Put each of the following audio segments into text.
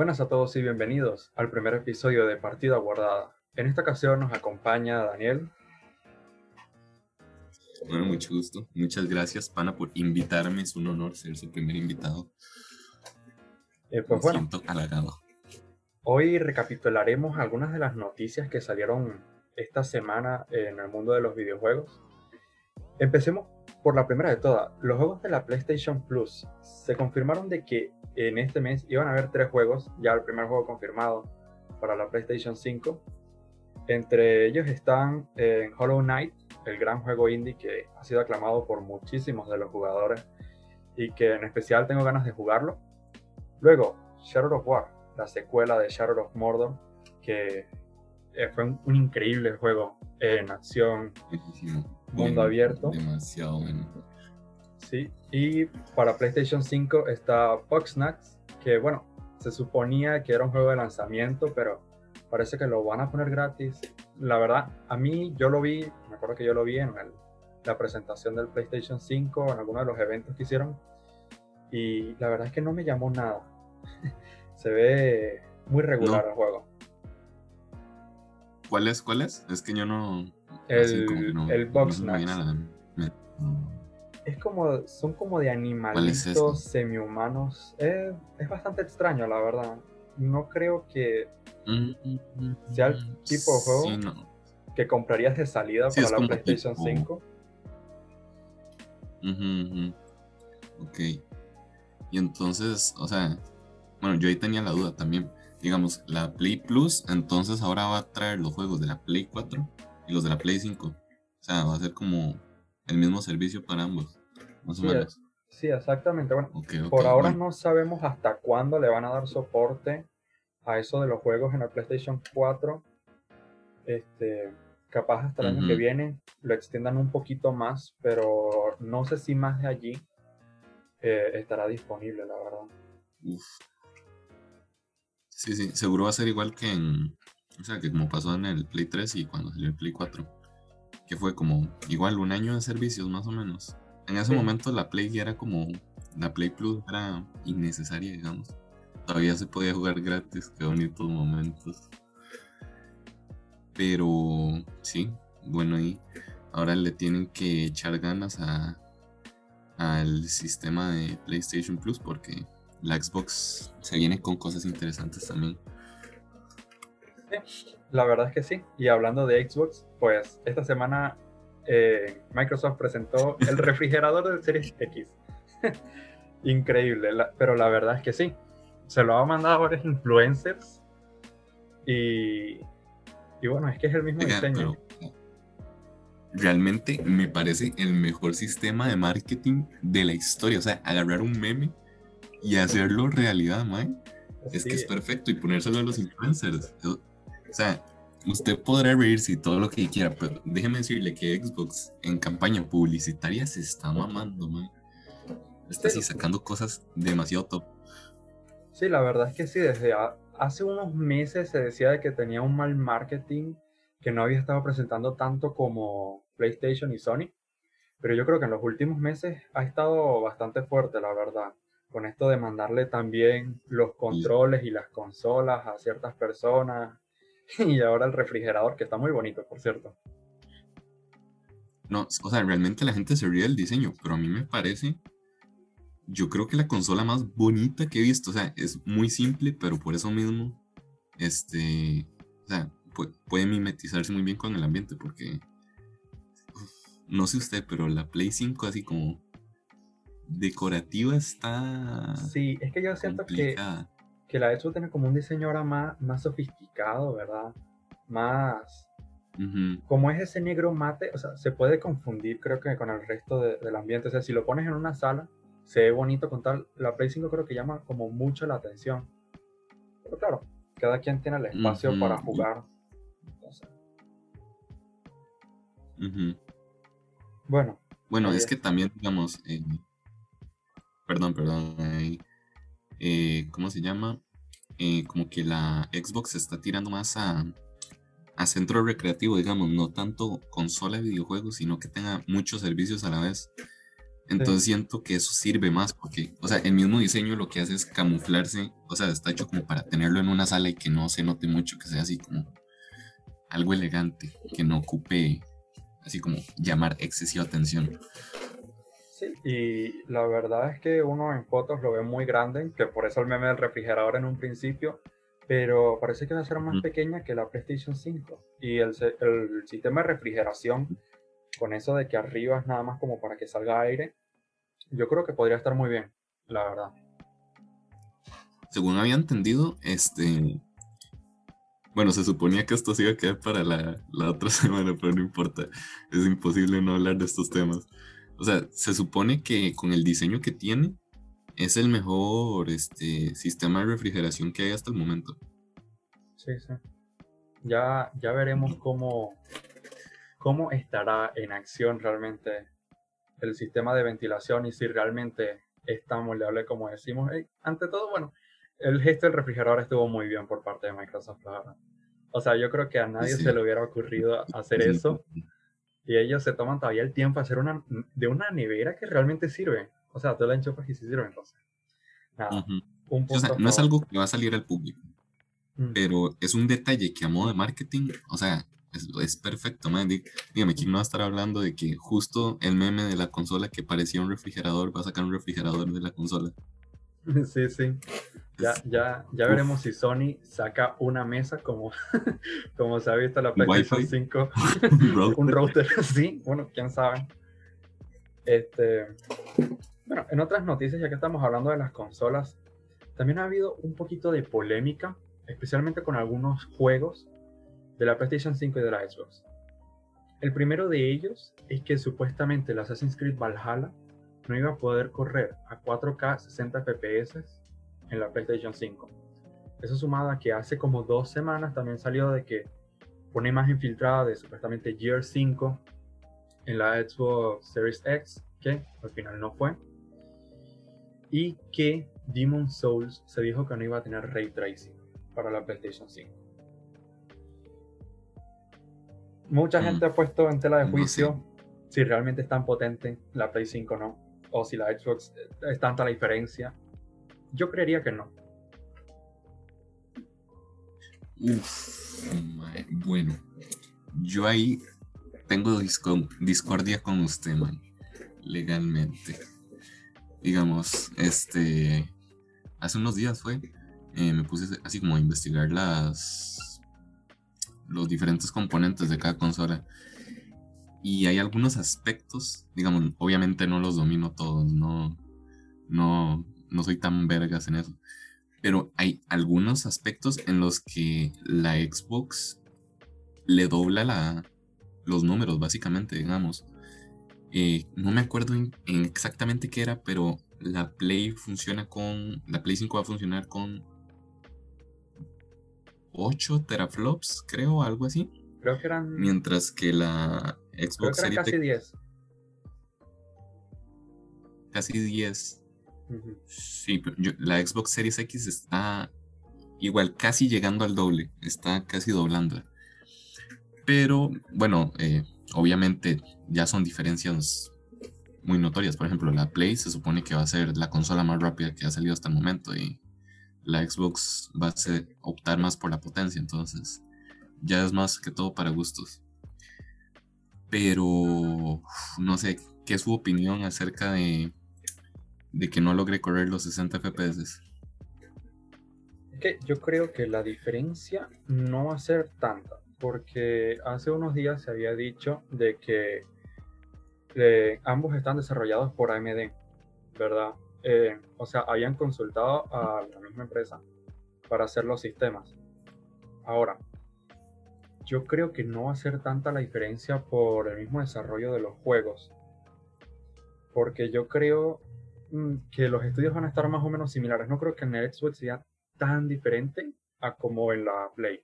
Buenas a todos y bienvenidos al primer episodio de Partida Guardada. En esta ocasión nos acompaña Daniel. Bueno, mucho gusto. Muchas gracias, Pana, por invitarme. Es un honor ser su primer invitado. Eh, pues bueno, siento halagado. Hoy recapitularemos algunas de las noticias que salieron esta semana en el mundo de los videojuegos. Empecemos por la primera de todas. Los juegos de la PlayStation Plus se confirmaron de que en este mes iban a haber tres juegos, ya el primer juego confirmado para la PlayStation 5. Entre ellos están en Hollow Knight, el gran juego indie que ha sido aclamado por muchísimos de los jugadores y que en especial tengo ganas de jugarlo. Luego, Shadow of War, la secuela de Shadow of Mordor, que eh, fue un, increíble juego en acción, mundo abierto. Demasiado bueno. Sí, y para PlayStation 5 está Snacks, que bueno, se suponía que era un juego de lanzamiento, pero parece que lo van a poner gratis. La verdad, a mí yo lo vi, me acuerdo que yo lo vi en la presentación del PlayStation 5, en alguno de los eventos que hicieron, y la verdad es que no me llamó nada. se ve muy regular el juego. ¿Cuál es? ¿Cuál es? Es que yo no. El, el Box Es como, son como de animalitos semi-humanos. Es, bastante extraño, la verdad. No creo que mm, sea el tipo de juego que comprarías de salida para la PlayStation 5. Ok. Y entonces, o sea, bueno, yo ahí tenía la duda también. Digamos, la Play Plus, entonces ahora va a traer los juegos de la Play 4 y los de la Play 5. O sea, va a ser como el mismo servicio para ambos, más o menos. Sí, exactamente. Bueno, por ahora no sabemos hasta cuándo le van a dar soporte a eso de los juegos en la PlayStation 4. Este, capaz hasta el año que viene lo extiendan un poquito más, pero no sé si más de allí eh, estará disponible, la verdad. Uf, Sí, sí, seguro va a ser igual que en. O sea, que como pasó en el Play 3 y cuando salió el Play 4. Que fue como igual un año de servicios más o menos. En ese momento la Play era como. La Play Plus era innecesaria, digamos. Todavía se podía jugar gratis, qué bonitos momentos. Pero sí, bueno ahí. Ahora le tienen que echar ganas a al sistema de PlayStation Plus porque la Xbox se viene con cosas interesantes también. Sí, la verdad es que sí. Y hablando de Xbox, pues esta semana eh, Microsoft presentó el refrigerador del Series X. Increíble, pero la verdad es que sí. Se lo ha mandado a varios influencers y, y bueno, es que es el mismo diseño. realmente me parece el mejor sistema de marketing de la historia. O sea, agarrar un meme y hacerlo realidad, mae. Es que es perfecto y ponérselo a los influencers. O sea, usted podrá reírse y todo lo que quiera, pero déjeme decirle que Xbox en campaña publicitaria se está mamando, mae. Está así sacando cosas demasiado top. Sí, la verdad es que sí, desde hace unos meses se decía de que tenía un mal marketing, que no había estado presentando tanto como PlayStation y Sony, pero yo creo que en los últimos meses ha estado bastante fuerte, la verdad con esto de mandarle también los controles y las consolas a ciertas personas y ahora el refrigerador, que está muy bonito, por cierto. No, o sea, realmente la gente se ríe del diseño, pero a mí me parece, yo creo que la consola más bonita que he visto, o sea, es muy simple, pero por eso mismo, este, o sea, puede, mimetizarse muy bien con el ambiente, porque, no sé usted, pero la Play 5 así como decorativa está. Sí, es que yo siento que, que la Xbox tiene como un diseño ahora más, más sofisticado, ¿verdad? Más. Como es ese negro mate, o sea, se puede confundir, creo que con el resto del ambiente. O sea, si lo pones en una sala, se ve bonito con tal. La Play 5 creo que llama como mucho la atención. Pero claro, cada quien tiene el espacio para jugar. Bueno. Bueno, es que también, digamos, eh, perdón, perdón, eh, ¿cómo se llama? Eh, como que la Xbox se está tirando más a, a centro recreativo, digamos, no tanto consola de videojuegos, sino que tenga muchos servicios a la vez. Entonces siento que eso sirve más porque, o sea, el mismo diseño lo que hace es camuflarse, o sea, está hecho como para tenerlo en una sala y que no se note mucho, que sea así como algo elegante, que no ocupe así como llamar excesiva atención. Sí, y la verdad es que uno en fotos lo ve muy grande, que por eso el meme del refrigerador en un principio, pero parece que va a ser más pequeña que la PlayStation 5. Y el, el sistema de refrigeración, con eso de que arriba es nada más como para que salga aire, yo creo que podría estar muy bien, la verdad. Según había entendido, este. Bueno, se suponía que esto se iba a quedar para la, la otra semana, pero no importa. Es imposible no hablar de estos temas. O sea, se supone que con el diseño que tiene, es el mejor este, sistema de refrigeración que hay hasta el momento. Sí, sí. Ya, ya veremos cómo, cómo estará en acción realmente el sistema de ventilación y si realmente es tan moldeable como decimos. ante todo, bueno, el gesto del refrigerador estuvo muy bien por parte de Microsoft. O sea, yo creo que a nadie se le hubiera ocurrido hacer eso. Y ellos se toman todavía el tiempo a hacer una de una nevera que realmente sirve. O sea, tú la enchufas y sí sirve entonces. Nada, un o sea, no es algo que va a salir al público. Mm. Pero es un detalle que a modo de marketing, o sea, es, perfecto, man. Dígame, ¿quién no va a estar hablando de que justo el meme de la consola que parecía un refrigerador va a sacar un refrigerador de la consola? Sí, sí. Ya, ya, ya veremos si Sony saca una mesa como, como se ha visto en la PlayStation 5. un router, sí, bueno, quién sabe. Este, bueno, en otras noticias, ya que estamos hablando de las consolas, también ha habido un poquito de polémica, especialmente con algunos juegos de la PlayStation 5 y de la Xbox. El primero de ellos es que supuestamente el Assassin's Creed Valhalla no iba a poder correr a 4K 60 FPS en la PlayStation 5. Eso sumado a que hace como dos semanas también salió de que una imagen filtrada de supuestamente Gear 5 en la Xbox Series X, que al final no fue, y que Demon Souls se dijo que no iba a tener ray tracing para la PlayStation 5. Mucha mm. gente ha puesto en tela de juicio si realmente es tan potente la Play 5 o no, o si la Xbox es tanta la diferencia. Yo creería que no. bueno, yo ahí tengo discordia con usted, man, legalmente. Digamos, este, hace unos días fue, eh, me puse así como a investigar las, los diferentes componentes de cada consola. Y hay algunos aspectos, digamos, obviamente no los domino todos, no, no, no soy tan vergas en eso. Pero hay algunos aspectos en los que la Xbox le dobla la, los números, básicamente, digamos. Eh, no me acuerdo en, exactamente qué era, pero la Play funciona con. La Play 5 va a funcionar con 8 teraflops, creo, algo así. Creo que eran. Mientras que la Xbox creo que eran casi 10. Casi 10. Sí, pero la Xbox Series X está igual, casi llegando al doble. Está casi doblando. Pero bueno, eh, obviamente ya son diferencias muy notorias. Por ejemplo, la Play se supone que va a ser la consola más rápida que ha salido hasta el momento y la Xbox va a ser, optar más por la potencia. Entonces, ya es más que todo para gustos. Pero, no sé, ¿qué es su opinión acerca de, de que no logre correr los 60 FPS? Que yo creo que la diferencia no va a ser tanta porque hace unos días se había dicho de que ambos están desarrollados por AMD, ¿verdad? Eh, o sea, habían consultado a la misma empresa para hacer los sistemas. Ahora, yo creo que no va a ser tanta la diferencia por el mismo desarrollo de los juegos. Porque yo creo que los estudios van a estar más o menos similares. No creo que en el Xbox sea tan diferente a como en la Play.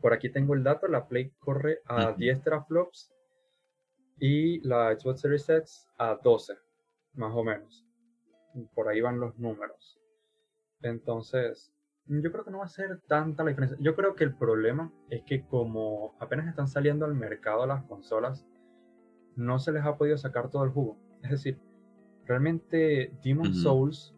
Por aquí tengo el dato, la Play corre a 10 teraflops y la Xbox Series X a 12, más o menos. Por ahí van los números. Entonces, yo creo que no va a ser tanta la diferencia. Yo creo que el problema es que como apenas están saliendo al mercado las consolas, no se les ha podido sacar todo el jugo. Es decir, realmente Demon Souls,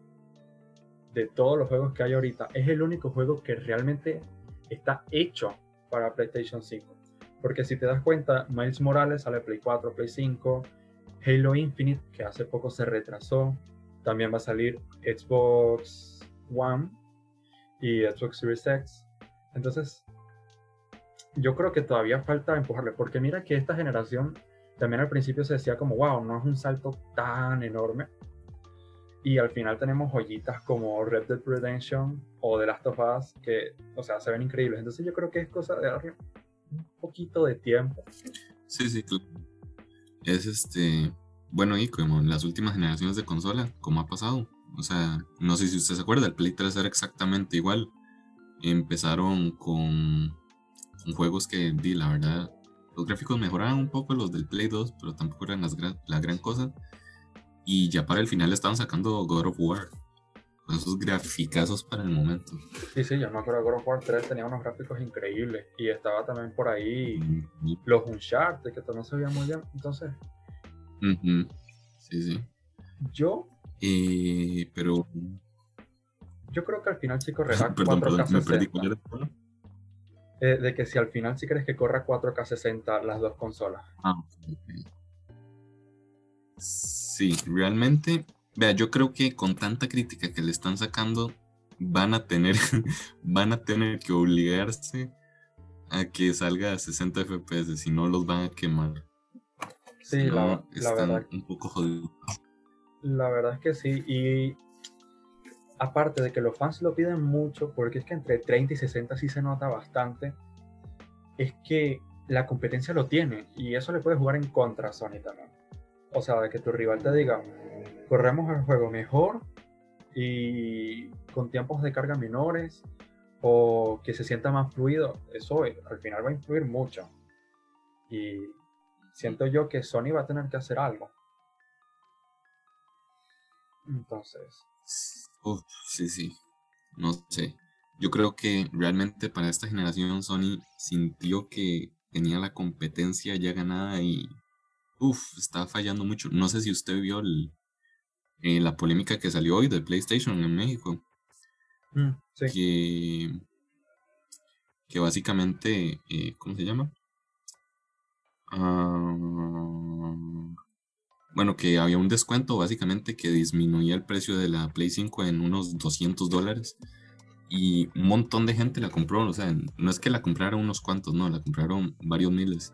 de todos los juegos que hay ahorita, es el único juego que realmente está hecho para PlayStation 5. Porque si te das cuenta, Miles Morales sale Play 4, Play 5, Halo Infinite, que hace poco se retrasó, también va a salir Xbox One y Xbox Series X. Entonces, yo creo que todavía falta empujarle, porque mira que esta generación también al principio se decía como, wow, no es un salto tan enorme. Y al final tenemos joyitas como Red Dead Redemption o The Last of Us que, o sea, se ven increíbles. Entonces yo creo que es cosa de darle un poquito de tiempo. Sí, sí, Es este, bueno, y como en las últimas generaciones de consola, como ha pasado. O sea, no sé si usted se acuerda, el Play 3 era exactamente igual. Empezaron con, juegos que, di, la verdad, los gráficos mejoraban un poco los del Play 2, pero tampoco eran las la gran cosa. Y ya para el final estaban sacando God of War. Con esos graficazos para el momento. Sí, sí, yo me acuerdo God of War 3 tenía unos gráficos increíbles. Y estaba también por ahí los Uncharted, que no se veían muy bien. Entonces. Sí, sí. Yo. Eh, pero. Yo creo que al final sí correrá 4K60. Eh, de que si al final sí crees que corra 4K60 las dos consolas. Ah, Sí, realmente, vea, yo creo que con tanta crítica que le están sacando, van a tener, van a tener que obligarse a que salga a 60 FPS, si no los van a quemar. Sí, la, verdad. Un poco jodidos. La verdad es que sí, y aparte de que los fans lo piden mucho, porque es que entre 30 y 60 sí se nota bastante, es que la competencia lo tiene, y eso le puede jugar en contra a Sony también o sea, de que tu rival te diga, corremos el juego mejor y con tiempos de carga menores o que se sienta más fluido, eso al final va a influir mucho. Y siento yo que Sony va a tener que hacer algo. Entonces. Uf, sí, sí. No sé. Yo creo que realmente para esta generación Sony sintió que tenía la competencia ya ganada y Uf, está fallando mucho. No sé si usted vio eh, la polémica que salió hoy de PlayStation en México. Mm, que, que básicamente, eh, ¿cómo se llama? Ah, bueno, que había un descuento básicamente que disminuía el precio de la Play 5 en unos 200 dólares. Y un montón de gente la compró. O sea, no es que la compraron unos cuantos, no, la compraron varios miles.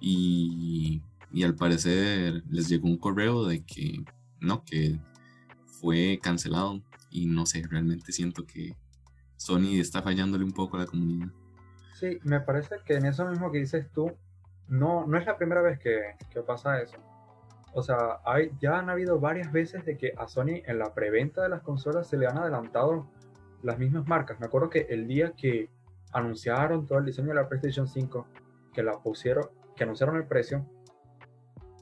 Y y al parecer les llegó un correo de que no, que fue cancelado y no sé, realmente siento que Sony está fallándole un poco a la comunidad. Sí, me parece que en eso mismo que dices tú, no, no es la primera vez que, que pasa eso. O sea, ya han habido varias veces de que a Sony en la preventa de las consolas se le han adelantado las mismas marcas. Me acuerdo que el día que anunciaron todo el diseño de la PlayStation 5, que la pusieron, que anunciaron el precio,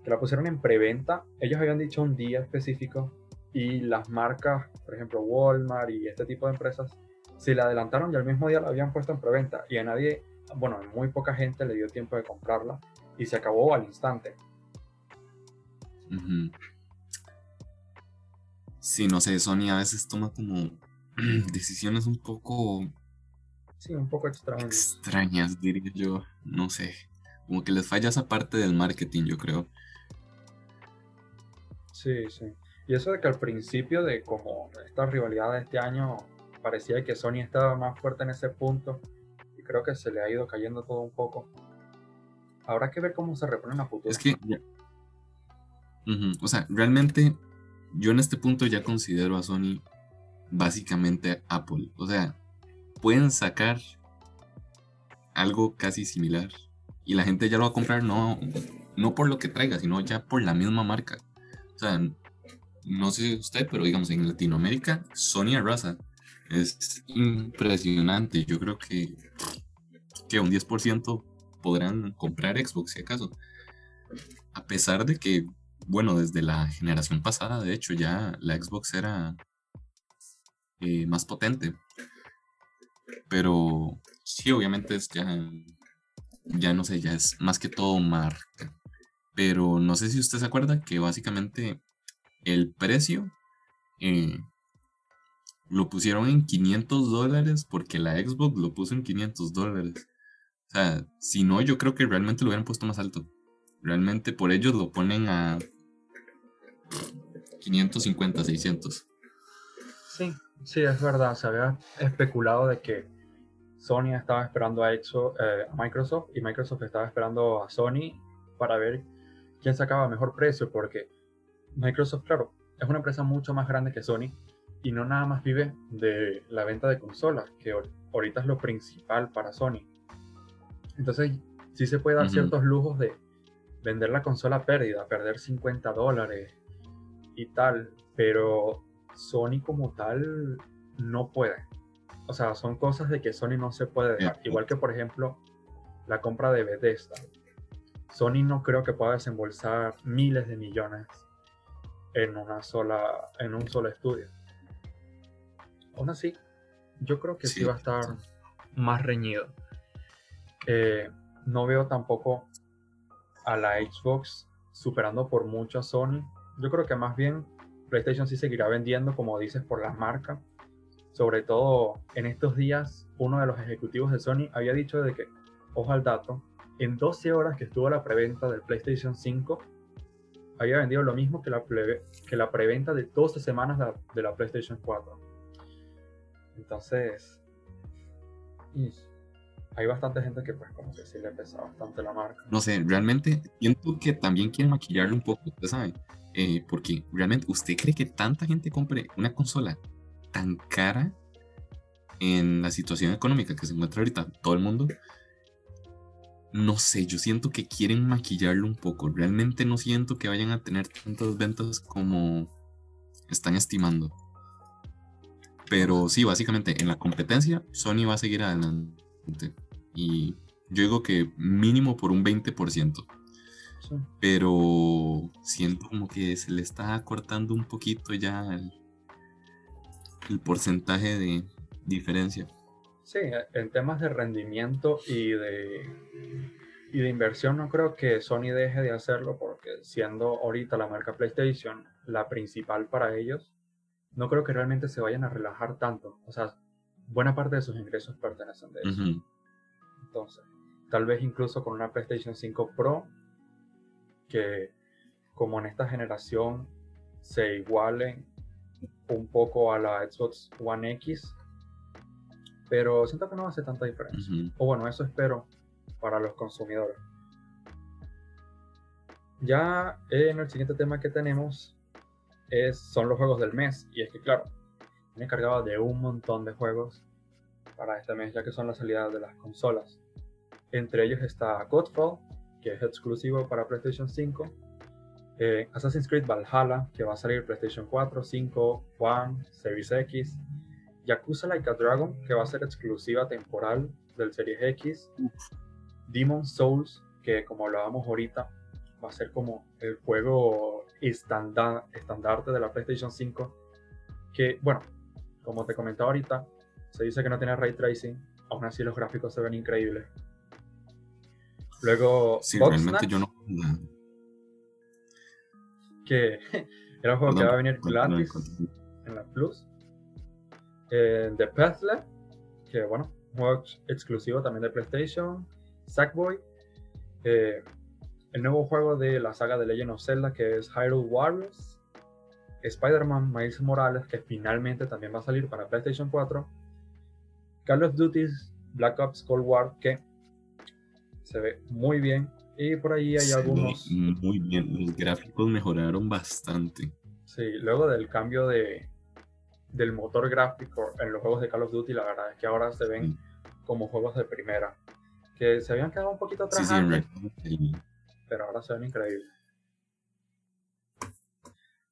que la pusieron en preventa, ellos habían dicho un día específico y las marcas, por ejemplo Walmart y este tipo de empresas, se la adelantaron y al mismo día la habían puesto en preventa y a nadie, bueno, muy poca gente le dio tiempo de comprarla y se acabó al instante. Sí, no sé, Sony a veces toma como decisiones un poco... Sí, un poco extrañas. Extrañas, diría yo. No sé. Como que les falla esa parte del marketing, yo creo. Sí, sí. Y eso de que al principio de como esta rivalidad de este año parecía que Sony estaba más fuerte en ese punto y creo que se le ha ido cayendo todo un poco. Habrá que ver cómo se reponen a futuro. Es que, o sea, realmente yo en este punto ya considero a Sony básicamente Apple. O sea, pueden sacar algo casi similar y la gente ya lo va a comprar no, no por lo que traiga, sino ya por la misma marca. O sea, no sé usted, pero digamos en Latinoamérica, Sony arrasa. Es impresionante. Yo creo que, que un 10% podrán comprar Xbox si acaso. A pesar de que, bueno, desde la generación pasada, de hecho, ya la Xbox era eh, más potente. Pero sí, obviamente es ya, ya no sé, ya es más que todo marca. Pero no sé si usted se acuerda que básicamente el precio eh, lo pusieron en 500 dólares porque la Xbox lo puso en 500 dólares. O sea, si no, yo creo que realmente lo hubieran puesto más alto. Realmente por ellos lo ponen a 550, 600. Sí, sí, es verdad. Se había especulado de que Sony estaba esperando a, Exo, eh, a Microsoft y Microsoft estaba esperando a Sony para ver quién sacaba mejor precio, porque Microsoft, claro, es una empresa mucho más grande que Sony y no nada más vive de la venta de consolas, que ahorita es lo principal para Sony. Entonces, sí se puede dar ciertos lujos de vender la consola a pérdida, perder 50 dólares y tal, pero Sony como tal no puede. O sea, son cosas de que Sony no se puede dejar. Igual que, por ejemplo, la compra de Bethesda. Sony no creo que pueda desembolsar miles de millones en una sola, en un solo estudio. Aún así, yo creo que sí, va a estar más reñido. Eh, no veo tampoco a la Xbox superando por mucho a Sony. Yo creo que más bien PlayStation sí seguirá vendiendo, como dices, por la marca. Sobre todo en estos días, uno de los ejecutivos de Sony había dicho de que, ojo al dato, en 12 horas que estuvo la preventa del PlayStation 5, había vendido lo mismo que la, que la preventa de 12 semanas de la, PlayStation 4. Entonces, hay bastante gente que pues como que le pesa bastante la marca. No sé, realmente siento que también quieren maquillarle un poco, usted sabe, eh, porque realmente usted cree que tanta gente compre una consola tan cara en la situación económica que se encuentra ahorita todo el mundo. No sé, yo siento que quieren maquillarlo un poco. Realmente no siento que vayan a tener tantas ventas como están estimando. Pero sí, básicamente en la competencia Sony va a seguir adelante. Y yo digo que mínimo por un 20%. Pero siento como que se le está cortando un poquito ya el, el porcentaje de diferencia. Sí, en temas de rendimiento y de, y de inversión no creo que Sony deje de hacerlo porque siendo ahorita la marca PlayStation la principal para ellos, no creo que realmente se vayan a relajar tanto. O sea, buena parte de sus ingresos pertenecen de eso. Entonces, tal vez incluso con una PlayStation 5 Pro, que como en esta generación se igualen un poco a la Xbox One X, pero siento que no hace tanta diferencia. O bueno, eso espero para los consumidores. Ya en el siguiente tema que tenemos es, son los juegos del mes. Y es que, claro, me he cargado de un montón de juegos para este mes, ya que son las salidas de las consolas. Entre ellos está Godfall, que es exclusivo para PlayStation 5. Eh, Assassin's Creed Valhalla, que va a salir PlayStation 4, 5, One, Series X. Yakuza Like a Dragon, que va a ser exclusiva temporal del Series X. Demon Souls, que como hablábamos ahorita, va a ser como el juego estándar, estandarte de la PlayStation 5. Que, bueno, como te comentaba ahorita, se dice que no tiene ray tracing, aún así los gráficos se ven increíbles. Luego, sí, realmente yo no. Que era un juego que va a venir gratis en la Plus. Eh, The Pathless, que bueno, un juego exclusivo también de PlayStation. Sackboy. Eh, el nuevo juego de la saga de Legend of Zelda, que es Hyrule Warriors. Spider-Man Miles Morales, que finalmente también va a salir para PlayStation 4. Call of Duty Black Ops Cold War, que se ve muy bien. Y por ahí hay algunos. Muy bien, los gráficos mejoraron bastante. Sí, luego del cambio de, del motor gráfico en los juegos de Call of Duty, la verdad es que ahora se ven como juegos de primera. Que se habían quedado un poquito atrás. pero ahora se ven increíbles.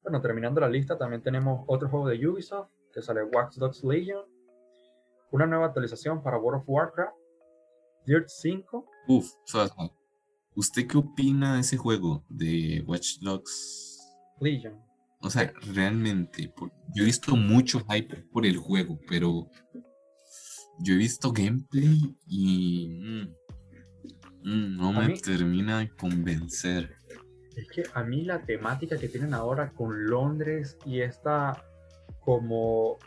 Bueno, terminando la lista, también tenemos otro juego de Ubisoft que sale Watch Dogs Legion. Una nueva actualización para World of Warcraft. Dirt 5. Uf, ¿usted qué opina de ese juego de Watch Dogs Legion? O sea, realmente, yo he visto mucho hype por el juego, pero yo he visto gameplay y mm, mm, no me termina de convencer. Es que a mí la temática que tienen ahora con Londres y esta como,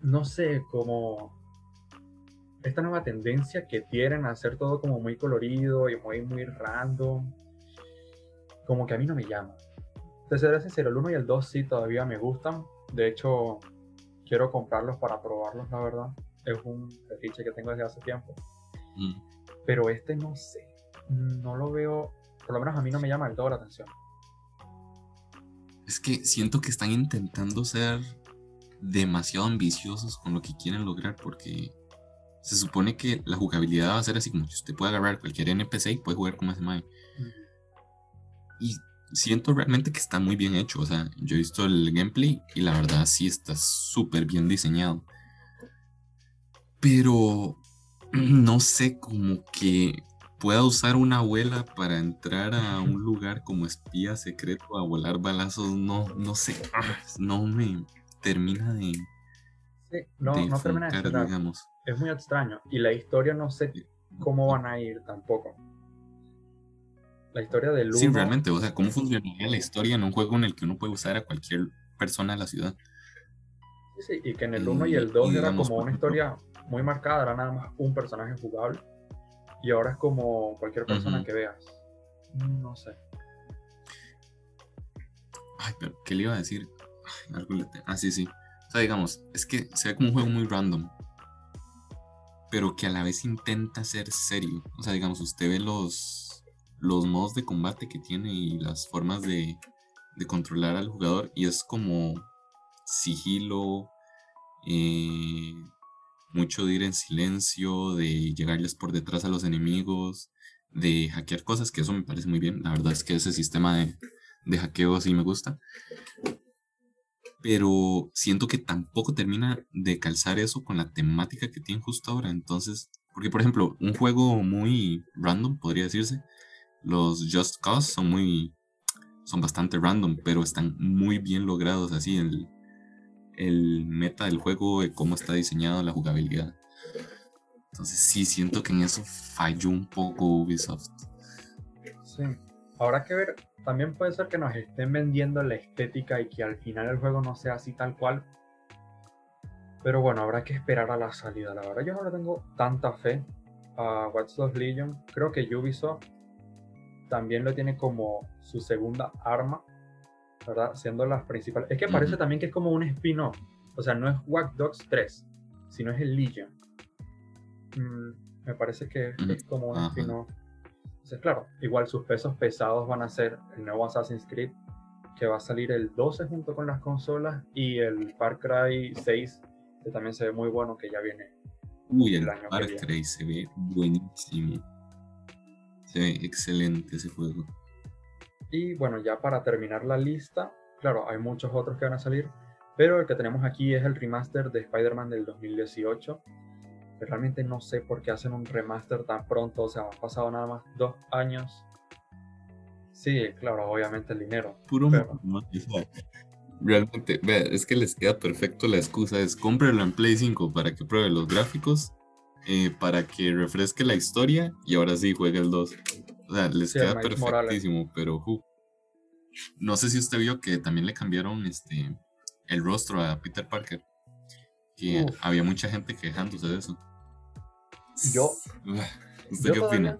no sé, como esta nueva tendencia que tienen a hacer todo como muy colorido y muy, muy random, como que a mí no me llama. Te seré sincero, el 1 y el 2 sí todavía me gustan. De hecho, quiero comprarlos para probarlos, la verdad. Es un fetiche que tengo desde hace tiempo. Mm. Pero este no sé. No lo veo, por lo menos a mí no me llama del todo la atención. Es que siento que están intentando ser demasiado ambiciosos con lo que quieren lograr porque se supone que la jugabilidad va a ser así como que usted puede agarrar cualquier NPC y puede jugar como ese mae. Y siento realmente que está muy bien hecho. O sea, yo he visto el gameplay y la verdad sí está súper bien diseñado. Pero no sé, como que pueda usar una abuela para entrar a un lugar como espía secreto a volar balazos. No, no sé. No me termina de. Sí, no, no termina de digamos. Es muy extraño. Y la historia no sé cómo van a ir tampoco la historia del 1. Sí, realmente, o sea, ¿cómo funcionaría la historia en un juego en el que uno puede usar a cualquier persona de la ciudad? Sí, sí, y que en el 1 y, el 2 era como una historia muy marcada, era nada más un personaje jugable. Y ahora es como cualquier persona que veas. No sé. Ay, pero ¿qué le iba a decir? ah, sí, sí. O sea, digamos, es que se ve como un juego muy random. Pero que a la vez intenta ser serio. O sea, digamos, usted ve los los modos de combate que tiene y las formas de, controlar al jugador. Y es como sigilo, eh, mucho de ir en silencio, de llegarles por detrás a los enemigos, de hackear cosas, que eso me parece muy bien. La verdad es que ese sistema de, de hackeo sí me gusta. Pero siento que tampoco termina de calzar eso con la temática que tiene justo ahora. Entonces, porque por ejemplo, un juego muy random, podría decirse, los Just Cause son muy. son bastante random, pero están muy bien logrados así el, el meta del juego, cómo está diseñado la jugabilidad. Entonces sí siento que en eso falló un poco Ubisoft. Sí. Habrá que ver, también puede ser que nos estén vendiendo la estética y que al final el juego no sea así tal cual. Pero bueno, habrá que esperar a la salida. La verdad yo no le tengo tanta fe a Watch Dogs Legion. Creo que Ubisoft también lo tiene como su segunda arma, ¿verdad? Siendo las principales. Es que parece también que es como un spin-off. O sea, no es Watch Dogs 3, sino es el Legion. Mm, me parece que es como un spin-off. Entonces, claro, igual sus pesos pesados van a ser el nuevo Assassin's Creed, que va a salir el 12 junto con las consolas, y el Far Cry 6, que también se ve muy bueno, que ya viene. Uy, el, el Far Cry se ve buenísimo. Se ve excelente ese juego. Y bueno, ya para terminar la lista, claro, hay muchos otros que van a salir, pero el que tenemos aquí es el remaster de Spider-Man del 2018. Realmente no sé por qué hacen un remaster tan pronto, o sea, han pasado nada más dos años. Sí, claro, obviamente el dinero. Puro Realmente, vea, es que les queda perfecto la excusa, es cómprelo en Play 5 para que pruebe los gráficos eh, para que refresque la historia y ahora sí juegue el 2. O sea, les queda perfectísimo, pero no sé si usted vio que también le cambiaron este el rostro a Peter Parker. Que había mucha gente quejándose de eso. Yo. ¿Usted qué opina?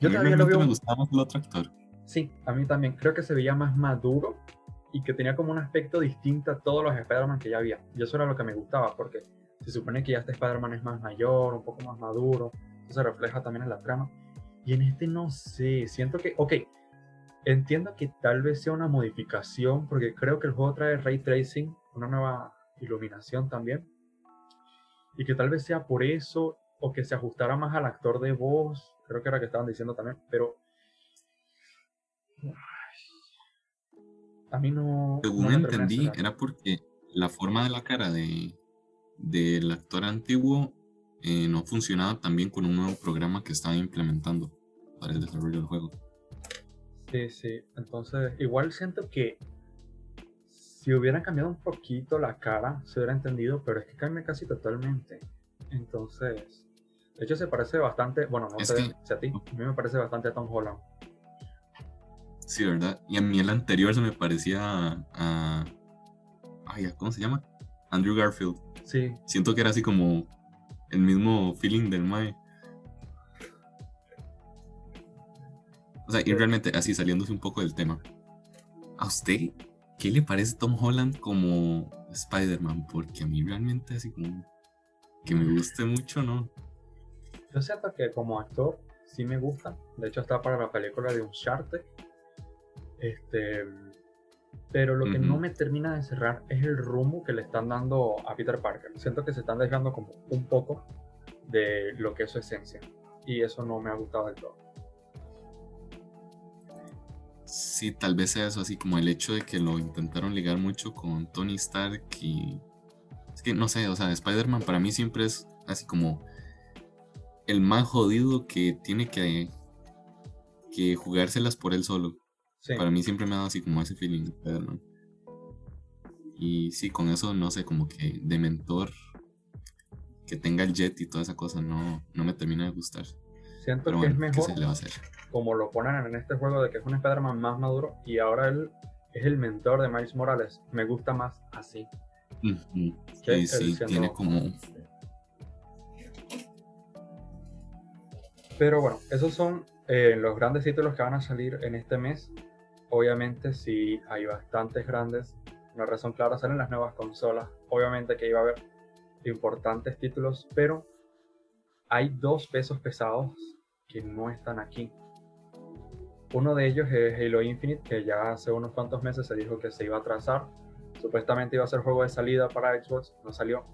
Yo también lo veo. Me gustaba más el otro actor. Sí, a mí también. Creo que se veía más maduro y que tenía como un aspecto distinto a todos los Spider-Man que ya había. Y eso era lo que me gustaba, porque se supone que ya este Spider-Man es más mayor, un poco más maduro, eso se refleja también en la trama. Y en este no sé, siento que, ok, entiendo que tal vez sea una modificación, porque creo que el juego trae ray tracing, una nueva iluminación también, y que tal vez sea por eso, o que se ajustara más al actor de voz, creo que era que estaban diciendo también, pero... A mí no... Según entendí, era porque la forma de la cara de, del actor antiguo eh, no funcionaba también con un nuevo programa que estaba implementando para el desarrollo del juego. Sí, sí. Entonces, igual siento que si hubieran cambiado un poquito la cara, se hubiera entendido, pero es que cambia casi totalmente. Entonces, de hecho se parece bastante, bueno, no sé si a ti, a mí me parece bastante a Tom Holland. Sí, ¿verdad? Y a mí el anterior se me parecía a. ay, ¿cómo se llama? Andrew Garfield. Sí. Siento que era así como el mismo feeling del Mae. O sea, y realmente, así saliéndose un poco del tema. ¿A usted qué le parece Tom Holland como Spider-Man? Porque a mí realmente así como que me guste mucho, ¿no? Yo siento que como actor sí me gusta. De hecho está para la película de Uncharted. Este, pero lo que no me termina de cerrar es el rumbo que le están dando a Peter Parker. Siento que se están dejando como un poco de lo que es su esencia. Y eso no me ha gustado del todo. Sí, tal vez sea eso, así como el hecho de que lo intentaron ligar mucho con Tony Stark y... Es que no sé, o sea, Spider-Man para mí siempre es así como el más jodido que tiene que, que jugárselas por él solo. Para mí siempre me ha dado así como ese feeling Spider-Man. Y sí, con eso, no sé, como que de mentor, que tenga el jet y toda esa cosa, no, no me termina de gustar. Siento que es mejor como lo ponen en este juego de que es un Spider-Man más maduro y ahora él es el mentor de Miles Morales. Me gusta más así. Sí, sí, tiene como... Pero bueno, esos son eh, los grandes títulos que van a salir en este mes. Obviamente sí hay bastantes grandes. Una razón clara salen las nuevas consolas. Obviamente que iba a haber importantes títulos, pero hay dos pesos pesados que no están aquí. Uno de ellos es Halo Infinite, que ya hace unos cuantos meses se dijo que se iba a trazar. Supuestamente iba a ser juego de salida para Xbox, no salió.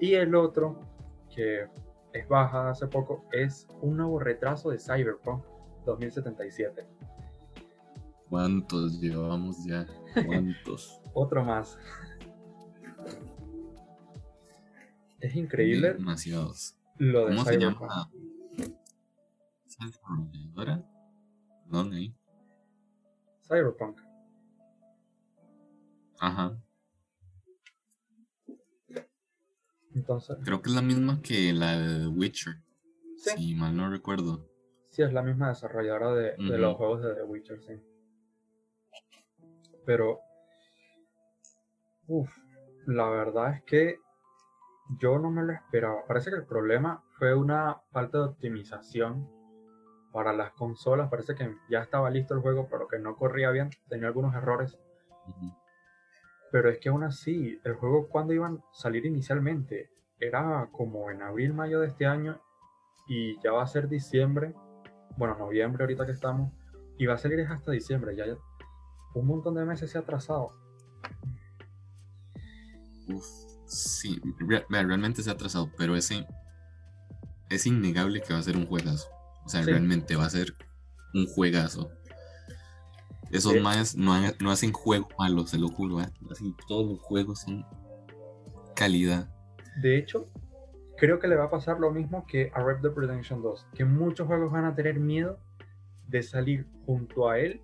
Y el otro, que es baja hace poco, es un nuevo retraso de Cyberpunk 2077. ¿Cuántos llevamos ya? ¿Cuántos? Otro más. Es increíble. Demasiados. Lo de ¿Cómo se llama? ¿Dónde? Cyberpunk. Ajá. Entonces. Creo que es la misma que la de Witcher. Sí. Si mal no recuerdo. Sí, es la misma desarrolladora de, de los juegos de The Witcher, sí. Pero. Uf, la verdad es que yo no me lo esperaba. Parece que el problema fue una falta de optimización para las consolas. Parece que ya estaba listo el juego, pero que no corría bien. Tenía algunos errores. Pero es que aún así, el juego cuando iban a salir inicialmente era como en abril, mayo de este año. Y ya va a ser diciembre. Bueno, noviembre ahorita que estamos. Y va a salir hasta diciembre. Ya, ya un montón de meses se ha atrasado. Uf, sí, realmente se ha atrasado, pero ese es innegable que va a ser un juegazo. O sea, realmente va a ser un juegazo. Esos más no, no, hacen juegos malos, se lo juro. ¿eh? todos los juegos son calidad. De hecho, creo que le va a pasar lo mismo que a Red Dead Redemption 2. Que muchos juegos van a tener miedo de salir junto a él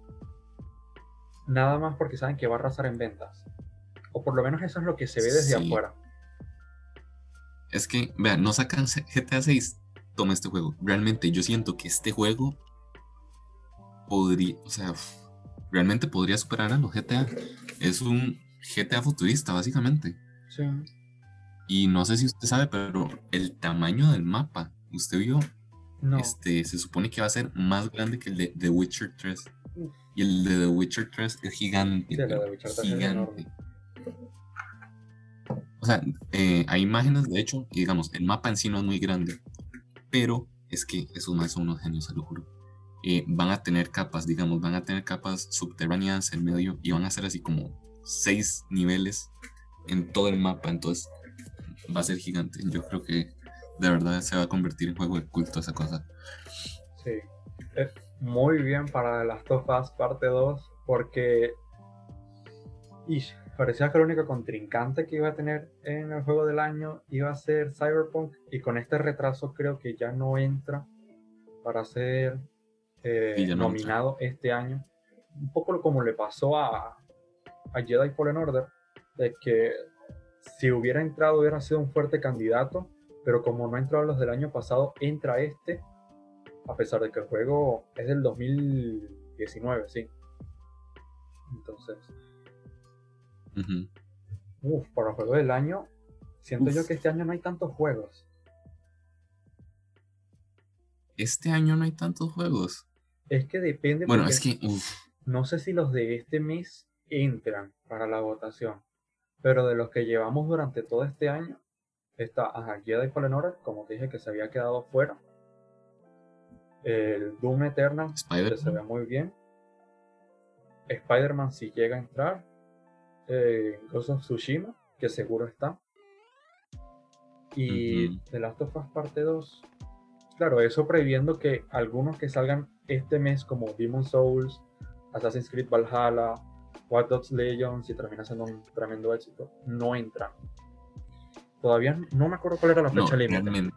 nada más porque saben que va a arrasar en ventas. O por lo menos eso es lo que se ve desde afuera. Es que, vean, no sacan GTA 6, toma este juego. Realmente yo siento que este juego podría, o sea, realmente podría superar a los GTA. Es un GTA futurista, básicamente. Sí. Y no sé si usted sabe, pero el tamaño del mapa, ¿usted vio? No. Este, se supone que va a ser más grande que el de The Witcher 3. Y el de The Witcher 3 es gigante. gigante. O sea, eh, hay imágenes, de hecho, y digamos, el mapa en sí no es muy grande. Pero es que esos más son unos genios, se lo juro. Van a tener capas, digamos, van a tener capas subterráneas en medio y van a ser así como seis niveles en todo el mapa. Entonces va a ser gigante. Yo creo que de verdad se va a convertir en juego de culto esa cosa. Sí. Eh, muy bien para las Last of parte 2 porque parecía que el único contrincante que iba a tener en el juego del año iba a ser Cyberpunk y con este retraso creo que ya no entra para ser eh, nominado este año. Un poco como le pasó a, a Jedi Fallen Order, de que si hubiera entrado hubiera sido un fuerte candidato, pero como no entró a los del año pasado, entra este a pesar de que el juego es del 2019, sí. Entonces, Uf, para juego del año, siento yo que este año no hay tantos juegos. Este año no hay tantos juegos. Es que depende. Bueno, es que. No sé si los de este mes entran para la votación. Pero de los que llevamos durante todo este año, está a Jedi Fallen Order, como te dije que se había quedado fuera. El Doom Eternal, que se ve muy bien. Spider-Man si llega a entrar eh, Ghost of Tsushima, que seguro está. Y The Last of Us Parte 2. Claro, eso previendo que algunos que salgan este mes, como Demon Souls, Assassin's Creed Valhalla, Watch Dogs Legion, si termina siendo un tremendo éxito, no entran. Todavía no me acuerdo cuál era la fecha límite.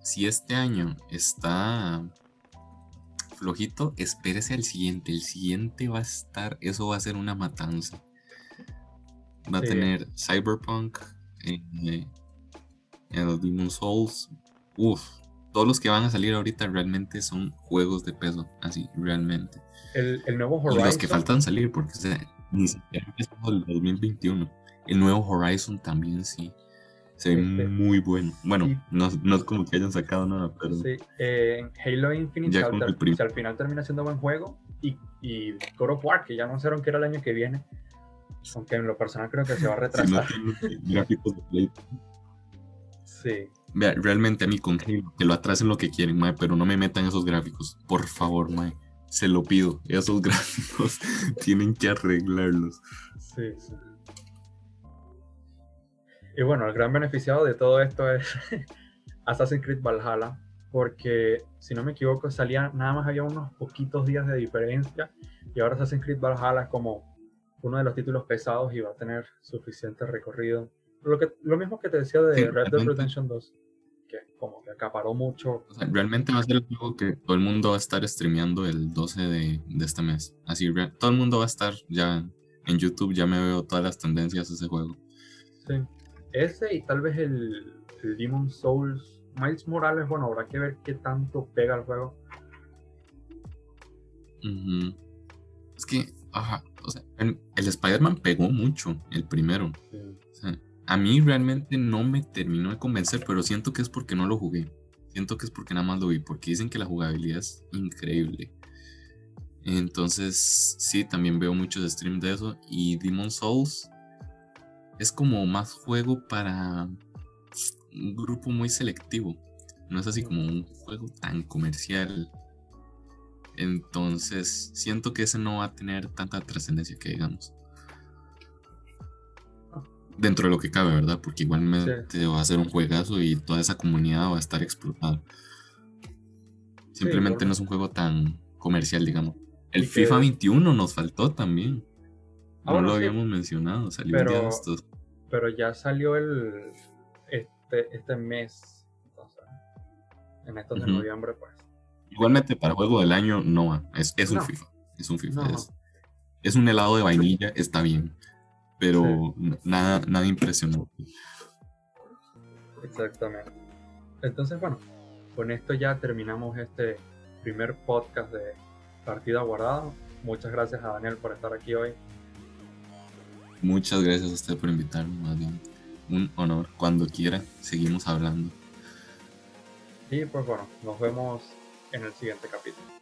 Si este año está flojito, espérese al siguiente. El siguiente va a estar, eso va a ser una matanza. Va a tener Cyberpunk, eh, eh, Demon Souls. Uf, todos los que van a salir ahorita realmente son juegos de peso, así, realmente. El, nuevo Horizon. Y los que faltan salir, porque ni siquiera empezó el 2021. El nuevo Horizon también sí. Se ve este, muy bueno. Bueno, no, no, es como que hayan sacado nada, pero. Sí, eh, Halo Infinite, si al, final termina siendo buen juego. Y, y God of War, que ya anunciaron que era el año que viene. Aunque en lo personal creo que se va a retrasar. gráficos de Play. Sí. Vea, realmente a mí con que lo atrasen lo que quieren, mae, pero no me metan esos gráficos. Por favor, mae. Se lo pido. Esos gráficos tienen que arreglarlos. Sí, sí. Y bueno, el gran beneficiado de todo esto es Assassin's Creed Valhalla, porque si no me equivoco, salía, nada más había unos poquitos días de diferencia, y ahora Assassin's Creed Valhalla es como uno de los títulos pesados y va a tener suficiente recorrido. Lo, que, lo mismo que te decía de Red Dead Redemption 2, que como que acaparó mucho. realmente va a ser el juego que todo el mundo va a estar streameando el 12 de, de este mes. Así, todo el mundo va a estar ya en YouTube, ya me veo todas las tendencias de ese juego. Sí. Ese y tal vez el, el Demon Souls. Miles Morales, bueno, habrá que ver qué tanto pega el juego. Es que, ajá, o sea, el, Spider-Man pegó mucho, el primero. A mí realmente no me terminó de convencer, pero siento que es porque no lo jugué. Siento que es porque nada más lo vi, porque dicen que la jugabilidad es increíble. Entonces, sí, también veo muchos streams de eso. Y Demon Souls, es como más juego para un grupo muy selectivo. No es así como un juego tan comercial. Entonces, siento que ese no va a tener tanta trascendencia que digamos. Dentro de lo que cabe, ¿verdad? Porque igualmente va a ser un juegazo y toda esa comunidad va a estar explotada. Simplemente no es un juego tan comercial, digamos. El FIFA 21 nos faltó también. Ah, no lo habíamos mencionado, salió pero, día estos. Pero ya salió el este, este mes, en estos de noviembre, pues. Igualmente para juego del año no, es, es un FIFA, es un FIFA, es, un helado de vainilla, está bien, pero nada, nada impresionante. Exactamente. Entonces, bueno, con esto ya terminamos este primer podcast de Partida Guardada. Muchas gracias a Daniel por estar aquí hoy. Muchas gracias a usted por invitarme, más bien. Un honor. Cuando quiera, seguimos hablando. Y pues bueno, nos vemos en el siguiente capítulo.